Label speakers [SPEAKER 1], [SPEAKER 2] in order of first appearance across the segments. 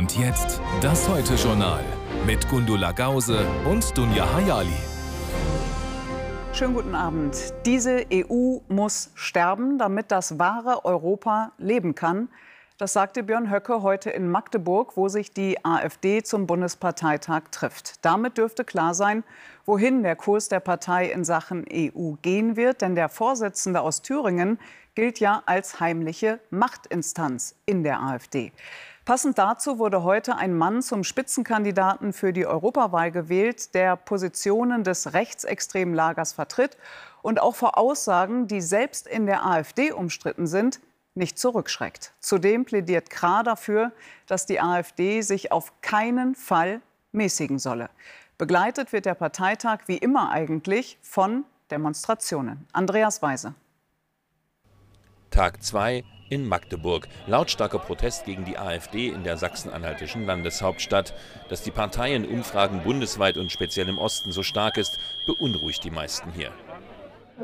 [SPEAKER 1] Und jetzt das Heute-Journal mit Gundula Gause und Dunja Hayali.
[SPEAKER 2] Schönen guten Abend. Diese EU muss sterben, damit das wahre Europa leben kann. Das sagte Björn Höcke heute in Magdeburg, wo sich die AfD zum Bundesparteitag trifft. Damit dürfte klar sein, wohin der Kurs der Partei in Sachen EU gehen wird. Denn der Vorsitzende aus Thüringen gilt ja als heimliche Machtinstanz in der AfD. Passend dazu wurde heute ein Mann zum Spitzenkandidaten für die Europawahl gewählt, der Positionen des rechtsextremen Lagers vertritt und auch vor Aussagen, die selbst in der AfD umstritten sind, nicht zurückschreckt. Zudem plädiert Krah dafür, dass die AfD sich auf keinen Fall mäßigen solle. Begleitet wird der Parteitag wie immer eigentlich von Demonstrationen. Andreas Weise.
[SPEAKER 3] Tag 2 in Magdeburg. Lautstarker Protest gegen die AfD in der sachsen-anhaltischen Landeshauptstadt. Dass die Partei in Umfragen bundesweit und speziell im Osten so stark ist, beunruhigt die meisten hier.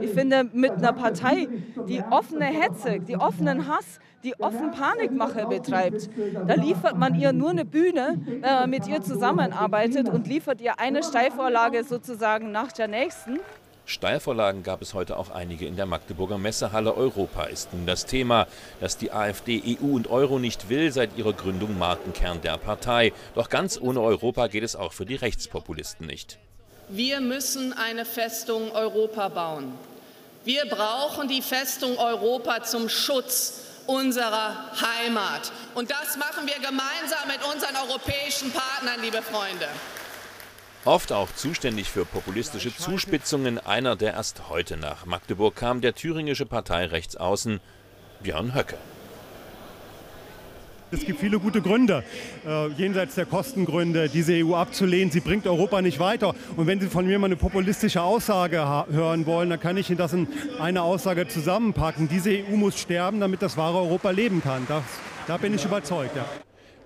[SPEAKER 4] Ich finde, mit einer Partei, die offene Hetze, die offenen Hass, die offen Panikmache betreibt, da liefert man ihr nur eine Bühne, wenn man mit ihr zusammenarbeitet und liefert ihr eine Steilvorlage sozusagen nach der nächsten.
[SPEAKER 3] Steilvorlagen gab es heute auch einige in der Magdeburger Messehalle. Europa ist nun das Thema. Dass die AfD EU und Euro nicht will, seit ihrer Gründung Markenkern der Partei. Doch ganz ohne Europa geht es auch für die Rechtspopulisten nicht.
[SPEAKER 5] Wir müssen eine Festung Europa bauen. Wir brauchen die Festung Europa zum Schutz unserer Heimat. Und das machen wir gemeinsam mit unseren europäischen Partnern, liebe Freunde.
[SPEAKER 3] Oft auch zuständig für populistische Zuspitzungen. Einer, der erst heute nach Magdeburg kam, der thüringische Parteirechtsaußen Björn Höcke.
[SPEAKER 6] Es gibt viele gute Gründe, äh, jenseits der Kostengründe, diese EU abzulehnen. Sie bringt Europa nicht weiter. Und wenn Sie von mir mal eine populistische Aussage hören wollen, dann kann ich Ihnen das in eine Aussage zusammenpacken. Diese EU muss sterben, damit das wahre Europa leben kann. Das, da bin ich überzeugt. Ja.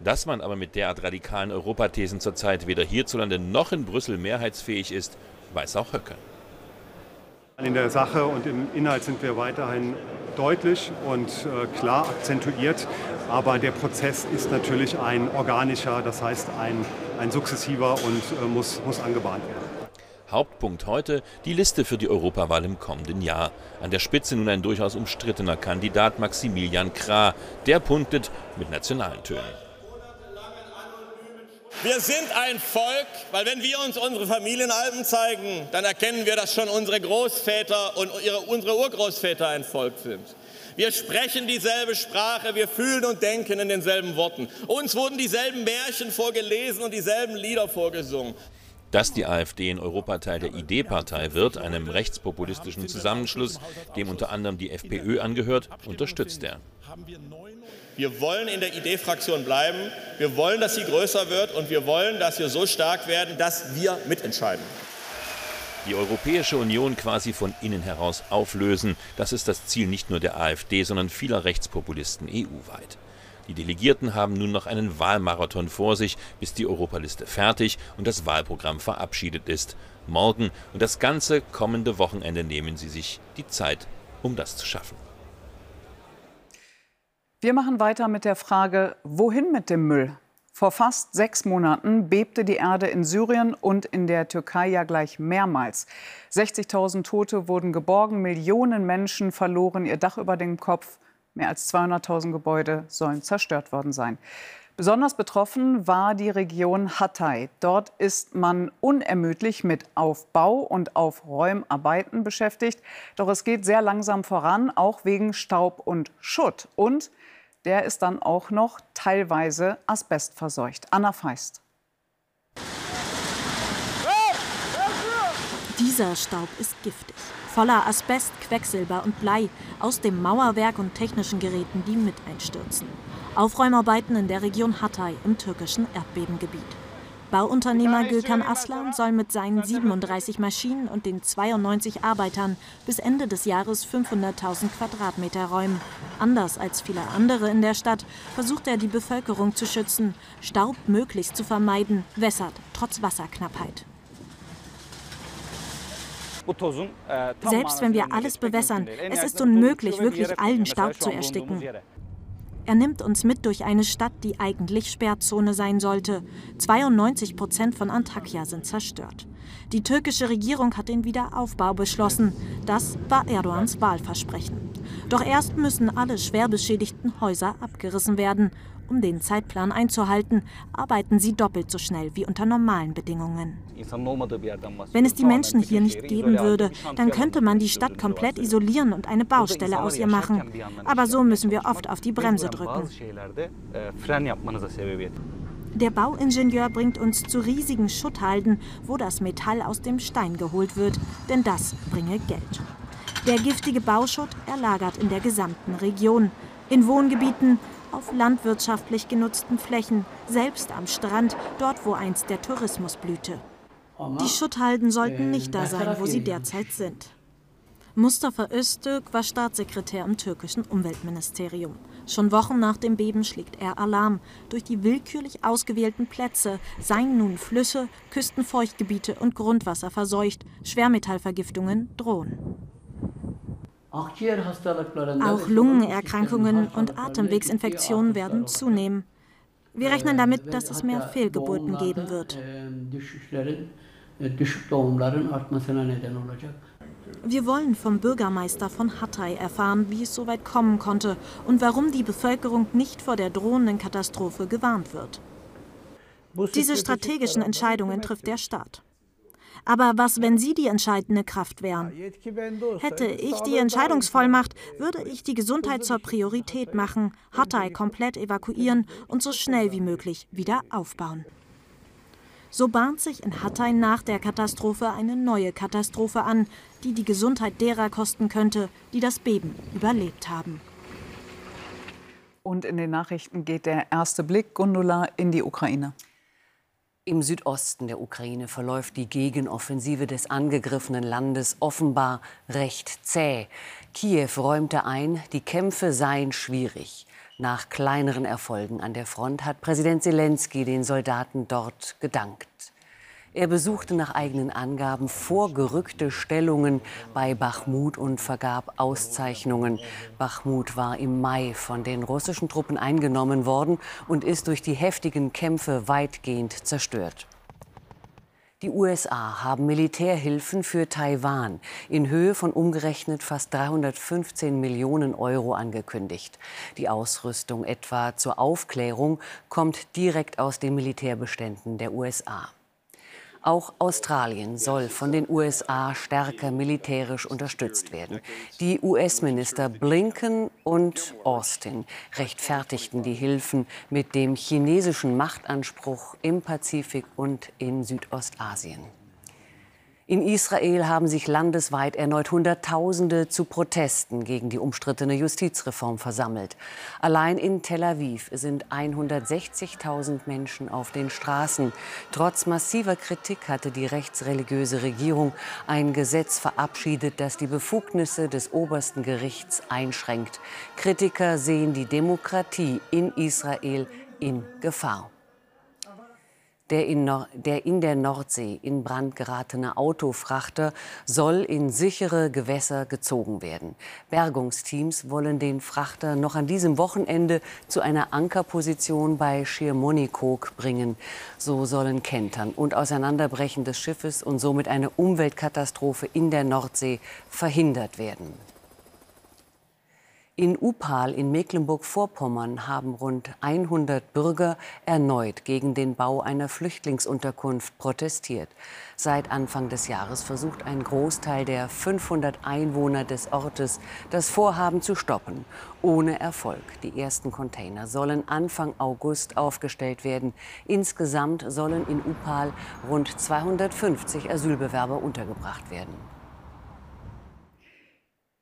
[SPEAKER 3] Dass man aber mit derart radikalen Europathesen zurzeit weder hierzulande noch in Brüssel mehrheitsfähig ist, weiß auch Höcke.
[SPEAKER 6] In der Sache und im Inhalt sind wir weiterhin deutlich und äh, klar akzentuiert. Aber der Prozess ist natürlich ein organischer, das heißt ein, ein sukzessiver und äh, muss, muss angebahnt werden.
[SPEAKER 3] Hauptpunkt heute die Liste für die Europawahl im kommenden Jahr. An der Spitze nun ein durchaus umstrittener Kandidat Maximilian Krah. Der punktet mit nationalen Tönen.
[SPEAKER 7] Wir sind ein Volk, weil wenn wir uns unsere Familienalben zeigen, dann erkennen wir, dass schon unsere Großväter und ihre, unsere Urgroßväter ein Volk sind. Wir sprechen dieselbe Sprache, wir fühlen und denken in denselben Worten. Uns wurden dieselben Märchen vorgelesen und dieselben Lieder vorgesungen.
[SPEAKER 3] Dass die AfD in Europa Teil der ID-Partei wird, einem rechtspopulistischen Zusammenschluss, dem unter anderem die FPÖ angehört, unterstützt er.
[SPEAKER 7] Wir wollen in der ID-Fraktion bleiben. Wir wollen, dass sie größer wird und wir wollen, dass wir so stark werden, dass wir mitentscheiden.
[SPEAKER 3] Die Europäische Union quasi von innen heraus auflösen, das ist das Ziel nicht nur der AfD, sondern vieler Rechtspopulisten EU-weit. Die Delegierten haben nun noch einen Wahlmarathon vor sich, bis die Europaliste fertig und das Wahlprogramm verabschiedet ist. Morgen und das ganze kommende Wochenende nehmen sie sich die Zeit, um das zu schaffen.
[SPEAKER 2] Wir machen weiter mit der Frage, wohin mit dem Müll? Vor fast sechs Monaten bebte die Erde in Syrien und in der Türkei ja gleich mehrmals. 60.000 Tote wurden geborgen, Millionen Menschen verloren ihr Dach über dem Kopf, mehr als 200.000 Gebäude sollen zerstört worden sein. Besonders betroffen war die Region Hatay. Dort ist man unermüdlich mit Aufbau und Aufräumarbeiten beschäftigt. Doch es geht sehr langsam voran, auch wegen Staub und Schutt. Und der ist dann auch noch teilweise asbestverseucht. Anna Feist.
[SPEAKER 8] Dieser Staub ist giftig. Voller Asbest, Quecksilber und Blei aus dem Mauerwerk und technischen Geräten, die mit einstürzen. Aufräumarbeiten in der Region Hatay im türkischen Erdbebengebiet. Bauunternehmer Gülkan Aslan soll mit seinen 37 Maschinen und den 92 Arbeitern bis Ende des Jahres 500.000 Quadratmeter räumen. Anders als viele andere in der Stadt versucht er, die Bevölkerung zu schützen, Staub möglichst zu vermeiden, wässert trotz Wasserknappheit. Selbst wenn wir alles bewässern, es ist unmöglich, wirklich allen Staub zu ersticken. Er nimmt uns mit durch eine Stadt, die eigentlich Sperrzone sein sollte. 92 Prozent von Antakya sind zerstört. Die türkische Regierung hat den Wiederaufbau beschlossen. Das war Erdogans Wahlversprechen. Doch erst müssen alle schwer beschädigten Häuser abgerissen werden. Um den Zeitplan einzuhalten, arbeiten sie doppelt so schnell wie unter normalen Bedingungen. Wenn es die Menschen hier nicht geben würde, dann könnte man die Stadt komplett isolieren und eine Baustelle aus ihr machen. Aber so müssen wir oft auf die Bremse drücken. Der Bauingenieur bringt uns zu riesigen Schutthalden, wo das Metall aus dem Stein geholt wird, denn das bringe Geld. Der giftige Bauschutt erlagert in der gesamten Region. In Wohngebieten, auf landwirtschaftlich genutzten Flächen, selbst am Strand, dort wo einst der Tourismus blühte. Die Schutthalden sollten nicht da sein, wo sie derzeit sind. Mustafa Öztürk war Staatssekretär im türkischen Umweltministerium. Schon Wochen nach dem Beben schlägt er Alarm. Durch die willkürlich ausgewählten Plätze seien nun Flüsse, Küstenfeuchtgebiete und Grundwasser verseucht. Schwermetallvergiftungen drohen. Auch Lungenerkrankungen und Atemwegsinfektionen werden zunehmen. Wir rechnen damit, dass es mehr Fehlgeburten geben wird. Wir wollen vom Bürgermeister von Hatay erfahren, wie es so weit kommen konnte und warum die Bevölkerung nicht vor der drohenden Katastrophe gewarnt wird. Diese strategischen Entscheidungen trifft der Staat. Aber was, wenn Sie die entscheidende Kraft wären? Hätte ich die Entscheidungsvollmacht, würde ich die Gesundheit zur Priorität machen, Hatay komplett evakuieren und so schnell wie möglich wieder aufbauen. So bahnt sich in Hatay nach der Katastrophe eine neue Katastrophe an, die die Gesundheit derer kosten könnte, die das Beben überlebt haben.
[SPEAKER 2] Und in den Nachrichten geht der erste Blick, Gundula, in die Ukraine.
[SPEAKER 9] Im Südosten der Ukraine verläuft die Gegenoffensive des angegriffenen Landes offenbar recht zäh. Kiew räumte ein, die Kämpfe seien schwierig. Nach kleineren Erfolgen an der Front hat Präsident Zelensky den Soldaten dort gedankt. Er besuchte nach eigenen Angaben vorgerückte Stellungen bei Bachmut und vergab Auszeichnungen. Bachmut war im Mai von den russischen Truppen eingenommen worden und ist durch die heftigen Kämpfe weitgehend zerstört. Die USA haben Militärhilfen für Taiwan in Höhe von umgerechnet fast 315 Millionen Euro angekündigt. Die Ausrüstung etwa zur Aufklärung kommt direkt aus den Militärbeständen der USA. Auch Australien soll von den USA stärker militärisch unterstützt werden. Die US-Minister Blinken und Austin rechtfertigten die Hilfen mit dem chinesischen Machtanspruch im Pazifik und in Südostasien. In Israel haben sich landesweit erneut Hunderttausende zu Protesten gegen die umstrittene Justizreform versammelt. Allein in Tel Aviv sind 160.000 Menschen auf den Straßen. Trotz massiver Kritik hatte die rechtsreligiöse Regierung ein Gesetz verabschiedet, das die Befugnisse des obersten Gerichts einschränkt. Kritiker sehen die Demokratie in Israel in Gefahr. Der in, der in, der Nordsee in Brand geratene Autofrachter soll in sichere Gewässer gezogen werden. Bergungsteams wollen den Frachter noch an diesem Wochenende zu einer Ankerposition bei Schiermonnikoog bringen. So sollen Kentern und Auseinanderbrechen des Schiffes und somit eine Umweltkatastrophe in der Nordsee verhindert werden. In Upal in Mecklenburg-Vorpommern haben rund 100 Bürger erneut gegen den Bau einer Flüchtlingsunterkunft protestiert. Seit Anfang des Jahres versucht ein Großteil der 500 Einwohner des Ortes, das Vorhaben zu stoppen. Ohne Erfolg. Die ersten Container sollen Anfang August aufgestellt werden. Insgesamt sollen in Upal rund 250 Asylbewerber untergebracht werden.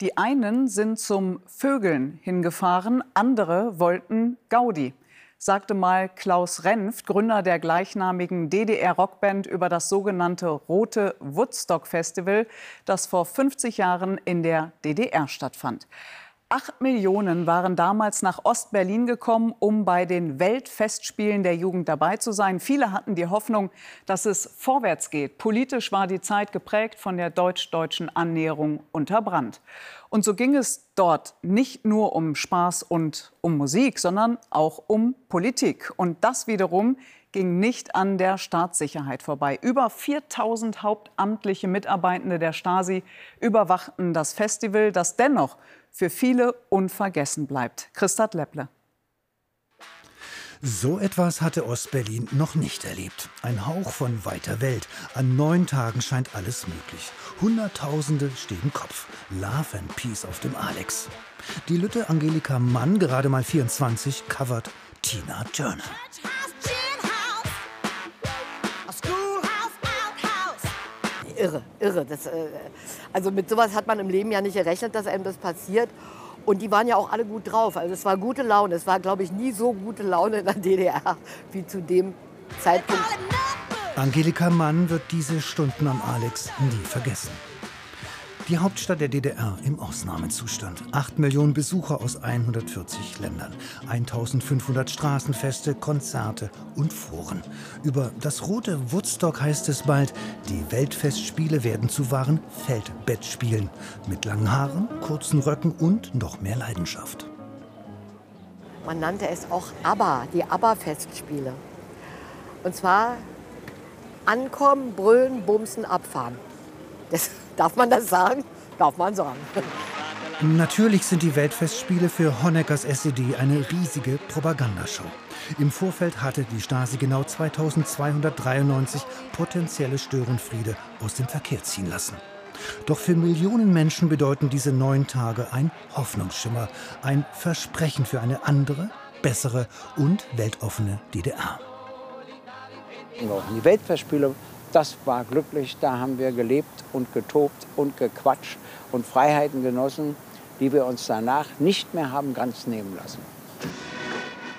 [SPEAKER 2] Die einen sind zum Vögeln hingefahren, andere wollten Gaudi, sagte mal Klaus Renft, Gründer der gleichnamigen DDR-Rockband, über das sogenannte Rote Woodstock Festival, das vor 50 Jahren in der DDR stattfand. Acht Millionen waren damals nach Ostberlin gekommen, um bei den Weltfestspielen der Jugend dabei zu sein. Viele hatten die Hoffnung, dass es vorwärts geht. Politisch war die Zeit geprägt von der deutsch-deutschen Annäherung unter Brand. Und so ging es dort nicht nur um Spaß und um Musik, sondern auch um Politik. Und das wiederum ging nicht an der Staatssicherheit vorbei. Über 4000 hauptamtliche Mitarbeitende der Stasi überwachten das Festival, das dennoch für viele unvergessen bleibt. Christat Lepple.
[SPEAKER 10] So etwas hatte Ostberlin noch nicht erlebt. Ein Hauch von weiter Welt. An neun Tagen scheint alles möglich. Hunderttausende stehen Kopf. Love and Peace auf dem Alex. Die Lütte Angelika Mann, gerade mal 24, covert Tina Turner.
[SPEAKER 11] Irre, irre. Das, äh, also mit sowas hat man im Leben ja nicht gerechnet, dass einem das passiert. Und die waren ja auch alle gut drauf. Also es war gute Laune. Es war, glaube ich, nie so gute Laune in der DDR wie zu dem Zeitpunkt.
[SPEAKER 10] Angelika Mann wird diese Stunden am Alex nie vergessen. Die Hauptstadt der DDR im Ausnahmezustand. Acht Millionen Besucher aus 140 Ländern. 1500 Straßenfeste, Konzerte und Foren. Über das rote Woodstock heißt es bald, die Weltfestspiele werden zu wahren Feldbettspielen. Mit langen Haaren, kurzen Röcken und noch mehr Leidenschaft.
[SPEAKER 11] Man nannte es auch ABBA, die ABBA-Festspiele. Und zwar ankommen, brüllen, bumsen, abfahren. Das Darf man das sagen? Darf man sagen.
[SPEAKER 10] Natürlich sind die Weltfestspiele für Honeckers SED eine riesige Propagandashow. Im Vorfeld hatte die Stasi genau 2293 potenzielle Störenfriede aus dem Verkehr ziehen lassen. Doch für Millionen Menschen bedeuten diese neun Tage ein Hoffnungsschimmer, ein Versprechen für eine andere, bessere und weltoffene DDR.
[SPEAKER 12] Die Weltfestspiele das war glücklich, da haben wir gelebt und getobt und gequatscht und Freiheiten genossen, die wir uns danach nicht mehr haben ganz nehmen lassen.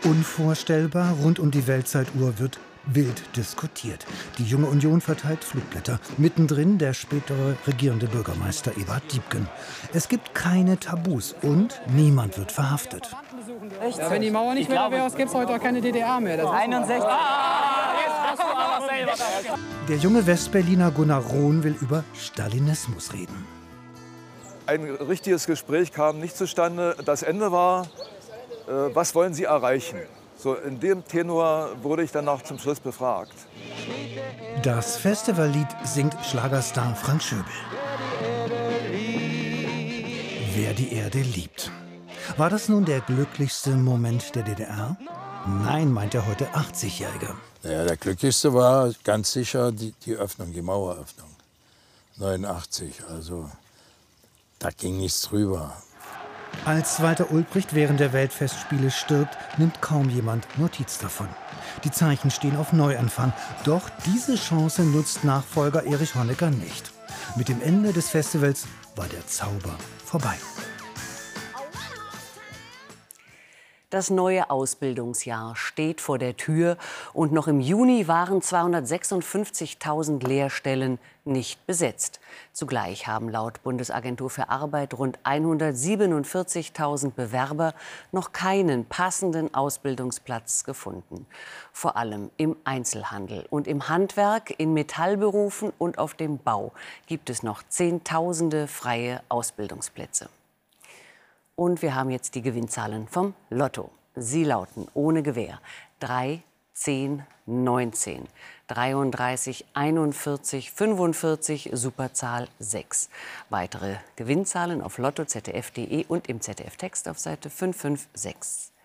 [SPEAKER 10] Unvorstellbar, rund um die Weltzeituhr wird wild diskutiert. Die junge Union verteilt Flugblätter. Mittendrin der spätere regierende Bürgermeister Ebert Diebken. Es gibt keine Tabus und niemand wird verhaftet.
[SPEAKER 13] Ja, wenn die Mauer nicht mehr wäre, gäbe es heute auch keine DDR mehr. Das
[SPEAKER 14] 61. Ah,
[SPEAKER 10] der junge Westberliner Gunnar Rohn will über Stalinismus reden.
[SPEAKER 15] Ein richtiges Gespräch kam nicht zustande. Das Ende war, äh, was wollen Sie erreichen? So in dem Tenor wurde ich dann noch zum Schluss befragt.
[SPEAKER 10] Das Festivallied singt Schlagerstar Frank Schöbel. Wer die Erde liebt. War das nun der glücklichste Moment der DDR? Nein, meint der heute 80-Jährige.
[SPEAKER 16] Ja, der glücklichste war ganz sicher die, die Öffnung, die Maueröffnung. 89, also da ging nichts drüber.
[SPEAKER 10] Als Walter Ulbricht während der Weltfestspiele stirbt, nimmt kaum jemand Notiz davon. Die Zeichen stehen auf Neuanfang. Doch diese Chance nutzt Nachfolger Erich Honecker nicht. Mit dem Ende des Festivals war der Zauber vorbei.
[SPEAKER 9] Das neue Ausbildungsjahr steht vor der Tür und noch im Juni waren 256.000 Lehrstellen nicht besetzt. Zugleich haben laut Bundesagentur für Arbeit rund 147.000 Bewerber noch keinen passenden Ausbildungsplatz gefunden. Vor allem im Einzelhandel und im Handwerk, in Metallberufen und auf dem Bau gibt es noch Zehntausende freie Ausbildungsplätze. Und wir haben jetzt die Gewinnzahlen vom Lotto. Sie lauten ohne Gewähr 3, 10, 19, 33, 41, 45, Superzahl 6. Weitere Gewinnzahlen auf lotto.zdf.de und im ZDF-Text auf Seite 556.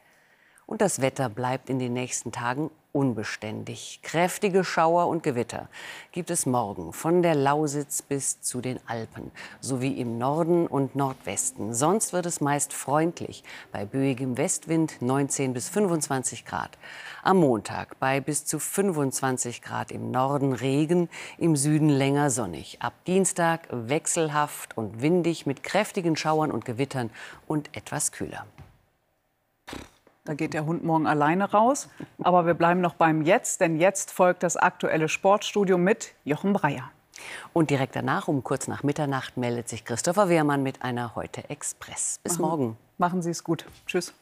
[SPEAKER 9] Und das Wetter bleibt in den nächsten Tagen unbeständig. Kräftige Schauer und Gewitter gibt es morgen von der Lausitz bis zu den Alpen, sowie im Norden und Nordwesten. Sonst wird es meist freundlich, bei böigem Westwind 19 bis 25 Grad. Am Montag bei bis zu 25 Grad im Norden Regen, im Süden länger sonnig. Ab Dienstag wechselhaft und windig mit kräftigen Schauern und Gewittern und etwas kühler.
[SPEAKER 2] Da geht der Hund morgen alleine raus. Aber wir bleiben noch beim Jetzt, denn jetzt folgt das aktuelle Sportstudio mit Jochen Breyer.
[SPEAKER 9] Und direkt danach, um kurz nach Mitternacht, meldet sich Christopher Wehrmann mit einer Heute Express. Bis Aha. morgen.
[SPEAKER 2] Machen Sie es gut. Tschüss.